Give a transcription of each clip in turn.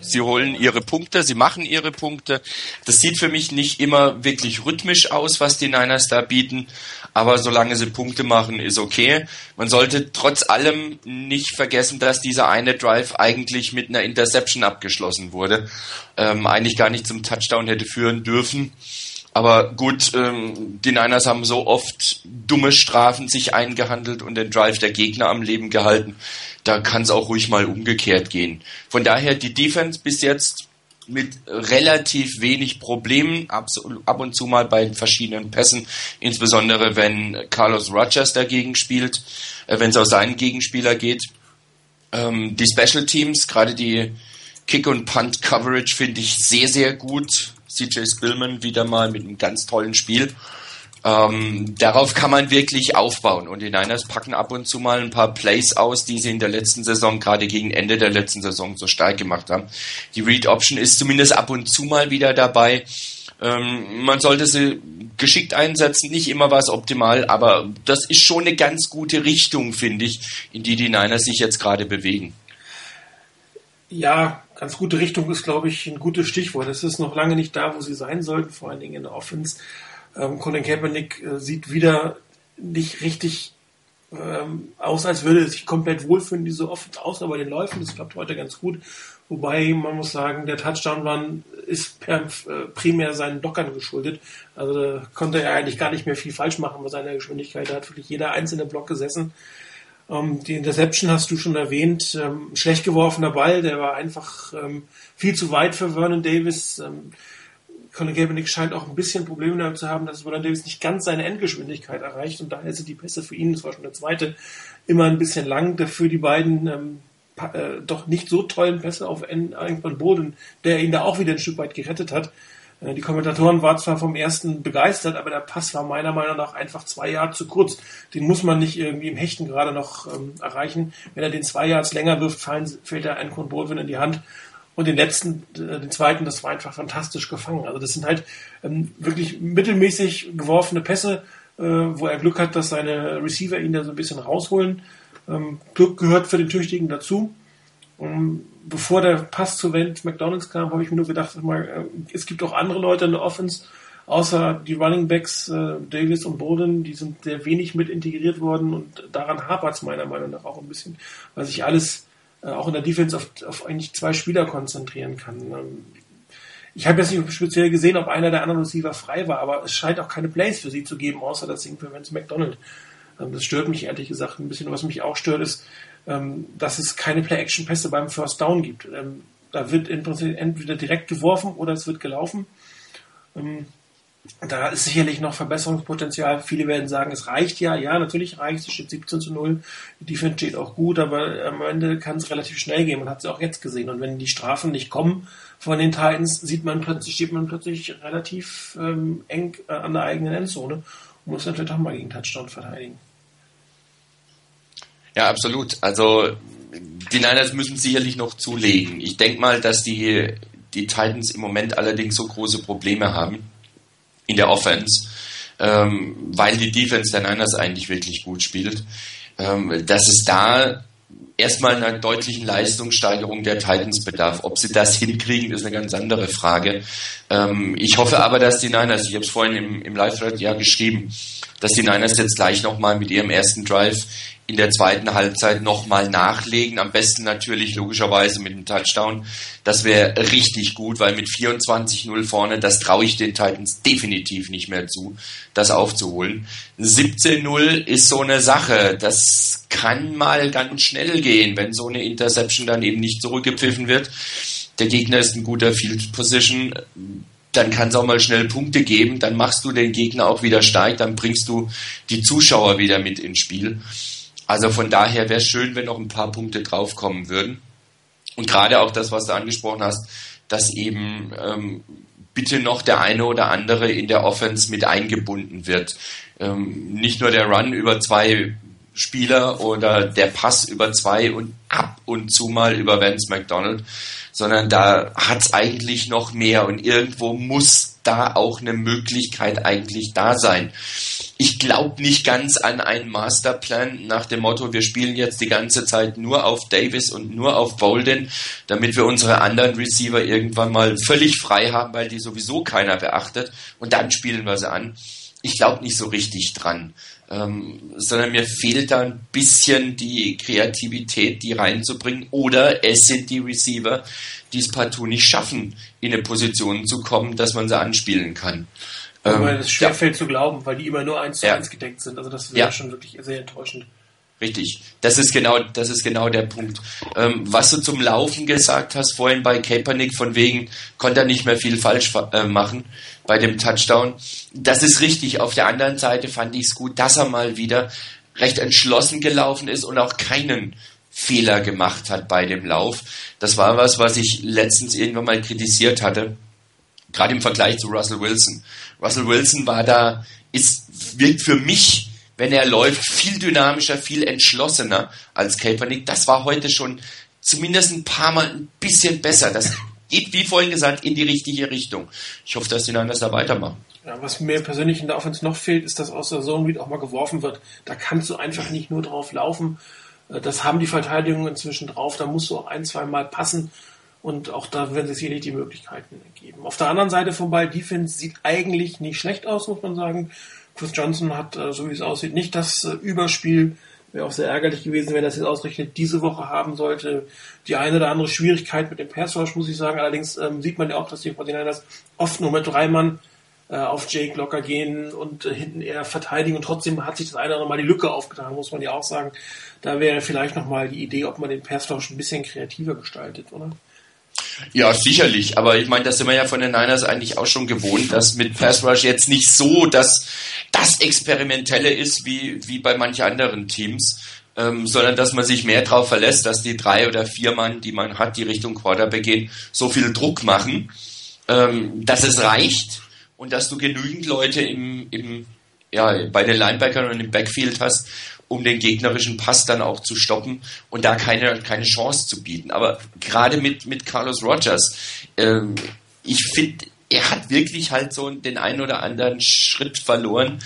Sie holen ihre Punkte, sie machen ihre Punkte. Das sieht für mich nicht immer wirklich rhythmisch aus, was die Niners da bieten. Aber solange sie Punkte machen, ist okay. Man sollte trotz allem nicht vergessen, dass dieser eine Drive eigentlich mit einer Interception abgeschlossen wurde. Ähm, eigentlich gar nicht zum Touchdown hätte führen dürfen. Aber gut, ähm, die Niners haben so oft dumme Strafen sich eingehandelt und den Drive der Gegner am Leben gehalten. Da kann es auch ruhig mal umgekehrt gehen. Von daher die Defense bis jetzt mit relativ wenig Problemen, ab, und zu mal bei verschiedenen Pässen, insbesondere wenn Carlos Rogers dagegen spielt, äh, wenn es aus seinen Gegenspieler geht. Ähm, die Special Teams, gerade die Kick- und Punt-Coverage finde ich sehr, sehr gut. CJ Spillman wieder mal mit einem ganz tollen Spiel. Ähm, darauf kann man wirklich aufbauen und die Niners packen ab und zu mal ein paar Plays aus, die sie in der letzten Saison, gerade gegen Ende der letzten Saison, so stark gemacht haben. Die Read Option ist zumindest ab und zu mal wieder dabei. Ähm, man sollte sie geschickt einsetzen, nicht immer war es optimal, aber das ist schon eine ganz gute Richtung, finde ich, in die die Niners sich jetzt gerade bewegen. Ja, ganz gute Richtung ist, glaube ich, ein gutes Stichwort. Es ist noch lange nicht da, wo sie sein sollten, vor allen Dingen in der Offense. Ähm, Colin Kaepernick äh, sieht wieder nicht richtig ähm, aus, als würde er sich komplett wohlfühlen, diese Offense, außer bei den Läufen. Das klappt heute ganz gut. Wobei man muss sagen, der Touchdown-Run ist per, äh, primär seinen Dockern geschuldet. Also da konnte er eigentlich gar nicht mehr viel falsch machen bei seiner Geschwindigkeit. Da hat wirklich jeder einzelne Block gesessen. Ähm, die Interception hast du schon erwähnt. Ähm, schlecht geworfener Ball, der war einfach ähm, viel zu weit für Vernon Davis. Ähm, Colin Kaepernick scheint auch ein bisschen Probleme damit zu haben, dass Vernon Davis nicht ganz seine Endgeschwindigkeit erreicht und daher sind die Pässe für ihn, das war schon der zweite, immer ein bisschen lang. Dafür die beiden ähm, äh, doch nicht so tollen Pässe auf Anquan Boden, der ihn da auch wieder ein Stück weit gerettet hat. Äh, die Kommentatoren waren zwar vom ersten begeistert, aber der Pass war meiner Meinung nach einfach zwei Jahre zu kurz. Den muss man nicht irgendwie im Hechten gerade noch ähm, erreichen. Wenn er den zwei Yards länger wirft, fallen, fällt er Anquan Baldwin in die Hand. Und den letzten, äh, den zweiten, das war einfach fantastisch gefangen. Also das sind halt ähm, wirklich mittelmäßig geworfene Pässe, äh, wo er Glück hat, dass seine Receiver ihn da so ein bisschen rausholen. Ähm, Glück gehört für den Tüchtigen dazu. Und bevor der Pass zu Welt McDonalds kam, habe ich mir nur gedacht, mal, äh, es gibt auch andere Leute in der Offense, außer die Running Backs äh, Davis und Bowden, die sind sehr wenig mit integriert worden und daran hapert es meiner Meinung nach auch ein bisschen, weil sich alles äh, auch in der Defense auf, auf eigentlich zwei Spieler konzentrieren kann. Ähm, ich habe jetzt nicht speziell gesehen, ob einer der anderen Receiver frei war, aber es scheint auch keine Plays für sie zu geben, außer das Ding für Vince McDonald. Ähm, das stört mich ehrlich gesagt ein bisschen. Was mich auch stört, ist, dass es keine Play-Action-Pässe beim First Down gibt. Ähm, da wird im Prinzip entweder direkt geworfen oder es wird gelaufen. Ähm, da ist sicherlich noch Verbesserungspotenzial. Viele werden sagen, es reicht ja. Ja, natürlich reicht es. Es steht 17 zu 0. Die Defense steht auch gut, aber am Ende kann es relativ schnell gehen. Man hat es auch jetzt gesehen. Und wenn die Strafen nicht kommen von den Titans, sieht man plötzlich, steht man plötzlich relativ ähm, eng äh, an der eigenen Endzone und muss natürlich auch mal gegen Touchdown verteidigen. Ja, absolut. Also die Niners müssen sicherlich noch zulegen. Ich denke mal, dass die, die Titans im Moment allerdings so große Probleme haben in der Offense, ähm, weil die Defense der Niners eigentlich wirklich gut spielt, ähm, dass es da erstmal einer deutlichen Leistungssteigerung der Titans bedarf. Ob sie das hinkriegen, ist eine ganz andere Frage. Ähm, ich hoffe aber, dass die Niners, ich habe es vorhin im, im Live-Thread ja geschrieben, dass die Niners jetzt gleich nochmal mit ihrem ersten Drive in der zweiten Halbzeit nochmal nachlegen. Am besten natürlich logischerweise mit einem Touchdown. Das wäre richtig gut, weil mit 24-0 vorne, das traue ich den Titans definitiv nicht mehr zu, das aufzuholen. 17-0 ist so eine Sache. Das kann mal ganz schnell gehen, wenn so eine Interception dann eben nicht zurückgepfiffen wird. Der Gegner ist ein guter Field Position dann kann es auch mal schnell Punkte geben, dann machst du den Gegner auch wieder stark, dann bringst du die Zuschauer wieder mit ins Spiel. Also von daher wäre es schön, wenn noch ein paar Punkte draufkommen würden. Und gerade auch das, was du angesprochen hast, dass eben ähm, bitte noch der eine oder andere in der Offense mit eingebunden wird. Ähm, nicht nur der Run über zwei Spieler oder der Pass über zwei und ab und zu mal über Vance McDonald, sondern da hat es eigentlich noch mehr und irgendwo muss da auch eine Möglichkeit eigentlich da sein. Ich glaube nicht ganz an einen Masterplan nach dem Motto, wir spielen jetzt die ganze Zeit nur auf Davis und nur auf Bolden, damit wir unsere anderen Receiver irgendwann mal völlig frei haben, weil die sowieso keiner beachtet und dann spielen wir sie an. Ich glaube nicht so richtig dran ähm, sondern mir fehlt da ein bisschen die Kreativität, die reinzubringen. Oder es sind die Receiver, die es partout nicht schaffen, in eine Position zu kommen, dass man sie anspielen kann. Aber ähm, es schwerfällt ja. zu glauben, weil die immer nur eins zu ja. eins gedeckt sind. Also das wäre ja. schon wirklich sehr enttäuschend. Richtig, das ist genau, das ist genau der Punkt. Ähm, was du zum Laufen gesagt hast vorhin bei Kaepernick, von wegen konnte er nicht mehr viel falsch äh, machen bei dem Touchdown. Das ist richtig. Auf der anderen Seite fand ich es gut, dass er mal wieder recht entschlossen gelaufen ist und auch keinen Fehler gemacht hat bei dem Lauf. Das war was, was ich letztens irgendwann mal kritisiert hatte, gerade im Vergleich zu Russell Wilson. Russell Wilson war da, ist, wirkt für mich wenn er läuft, viel dynamischer, viel entschlossener als Kaepernick. Das war heute schon zumindest ein paar Mal ein bisschen besser. Das geht, wie vorhin gesagt, in die richtige Richtung. Ich hoffe, dass die Niners da weitermachen. Ja, was mir persönlich in der Offense noch fehlt, ist, dass aus der Zone auch mal geworfen wird. Da kannst du einfach nicht nur drauf laufen. Äh, das haben die Verteidigungen inzwischen drauf. Da musst du auch ein, zwei Mal passen. Und auch da werden sich sicherlich die Möglichkeiten geben. Auf der anderen Seite vom Ball, Defense sieht eigentlich nicht schlecht aus, muss man sagen. Chris Johnson hat, äh, so wie es aussieht, nicht das äh, Überspiel. Wäre auch sehr ärgerlich gewesen, wenn das jetzt ausgerechnet diese Woche haben sollte. Die eine oder andere Schwierigkeit mit dem Pass muss ich sagen. Allerdings ähm, sieht man ja auch, dass die 49ers oft nur mit drei Mann äh, auf Jake locker gehen und äh, hinten eher verteidigen. Und trotzdem hat sich das eine oder andere Mal die Lücke aufgetan, muss man ja auch sagen. Da wäre vielleicht nochmal die Idee, ob man den Pass ein bisschen kreativer gestaltet, oder? Ja, sicherlich. Aber ich meine, das sind wir ja von den Niners eigentlich auch schon gewohnt, dass mit Pass Rush jetzt nicht so das, das Experimentelle ist wie, wie bei manchen anderen Teams, ähm, sondern dass man sich mehr darauf verlässt, dass die drei oder vier Mann, die man hat, die Richtung Quarterback gehen, so viel Druck machen, ähm, dass es reicht und dass du genügend Leute im, im, ja, bei den Linebackern und im Backfield hast, um den gegnerischen Pass dann auch zu stoppen und da keine, keine Chance zu bieten. Aber gerade mit, mit Carlos Rogers, ähm, ich finde, er hat wirklich halt so den einen oder anderen Schritt verloren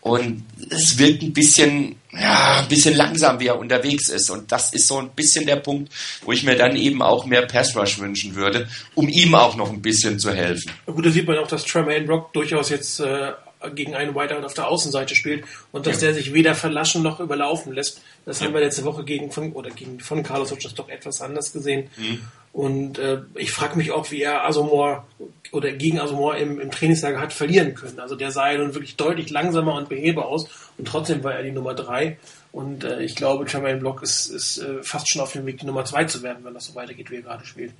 und es wirkt ein bisschen, ja, ein bisschen langsam, wie er unterwegs ist. Und das ist so ein bisschen der Punkt, wo ich mir dann eben auch mehr Pass Rush wünschen würde, um ihm auch noch ein bisschen zu helfen. Gut, da sieht man auch, dass Tremaine Rock durchaus jetzt äh, gegen einen Whiteout auf der Außenseite spielt und dass ja. der sich weder verlaschen noch überlaufen lässt. Das ja. haben wir letzte Woche gegen von, oder gegen von Carlos Hodges doch etwas anders gesehen. Mhm. Und äh, ich frage mich auch, wie er Asomor oder gegen Asomor im, im Trainingslager hat verlieren können. Also der sah ja nun wirklich deutlich langsamer und behebe aus und trotzdem war er die Nummer drei. Und äh, ich glaube, Jermaine Block ist, ist äh, fast schon auf dem Weg, die Nummer zwei zu werden, wenn das so weitergeht, wie er gerade spielt.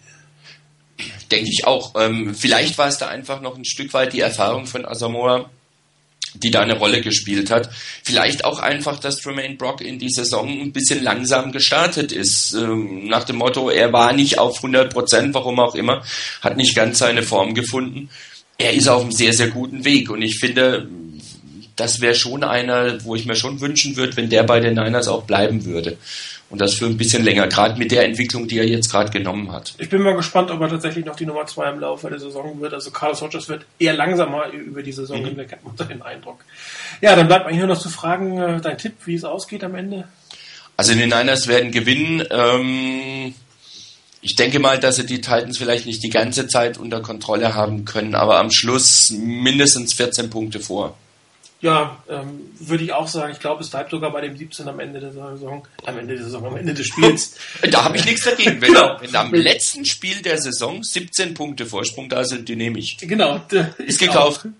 Denke ich auch. Ähm, vielleicht war es da einfach noch ein Stück weit die Erfahrung von Asamoah, die da eine Rolle gespielt hat. Vielleicht auch einfach, dass Tremaine Brock in die Saison ein bisschen langsam gestartet ist. Ähm, nach dem Motto, er war nicht auf 100 Prozent, warum auch immer, hat nicht ganz seine Form gefunden. Er ist auf einem sehr, sehr guten Weg und ich finde, das wäre schon einer, wo ich mir schon wünschen würde, wenn der bei den Niners auch bleiben würde. Und das für ein bisschen länger, gerade mit der Entwicklung, die er jetzt gerade genommen hat. Ich bin mal gespannt, ob er tatsächlich noch die Nummer zwei im Laufe der Saison wird. Also Carlos Hodges wird eher langsamer über die Saison mhm. hinweg, hat man den Eindruck. Ja, dann bleibt mir hier noch zu fragen, äh, dein Tipp, wie es ausgeht am Ende? Also die Niners werden gewinnen. Ähm, ich denke mal, dass sie die Titans vielleicht nicht die ganze Zeit unter Kontrolle haben können, aber am Schluss mindestens 14 Punkte vor. Ja, ähm, würde ich auch sagen. Ich glaube, es bleibt sogar bei dem 17 am Ende der Saison. Am Ende der Saison, am Ende des Spiels. da habe ich nichts dagegen. Wenn, genau. wenn am letzten Spiel der Saison 17 Punkte Vorsprung da sind, die nehme ich. Genau. Ist gekauft. Auch.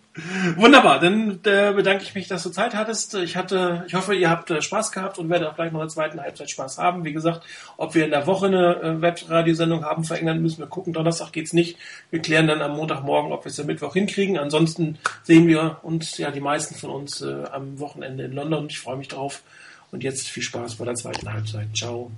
Wunderbar, dann äh, bedanke ich mich, dass du Zeit hattest. Ich hatte, ich hoffe, ihr habt äh, Spaß gehabt und werdet auch gleich noch in der zweiten Halbzeit Spaß haben. Wie gesagt, ob wir in der Woche eine äh, Webradiosendung haben verändern, müssen wir gucken. Donnerstag geht's nicht. Wir klären dann am Montagmorgen, ob wir es am Mittwoch hinkriegen. Ansonsten sehen wir uns, ja, die meisten von uns äh, am Wochenende in London. Ich freue mich drauf. Und jetzt viel Spaß bei der zweiten Halbzeit. Ciao.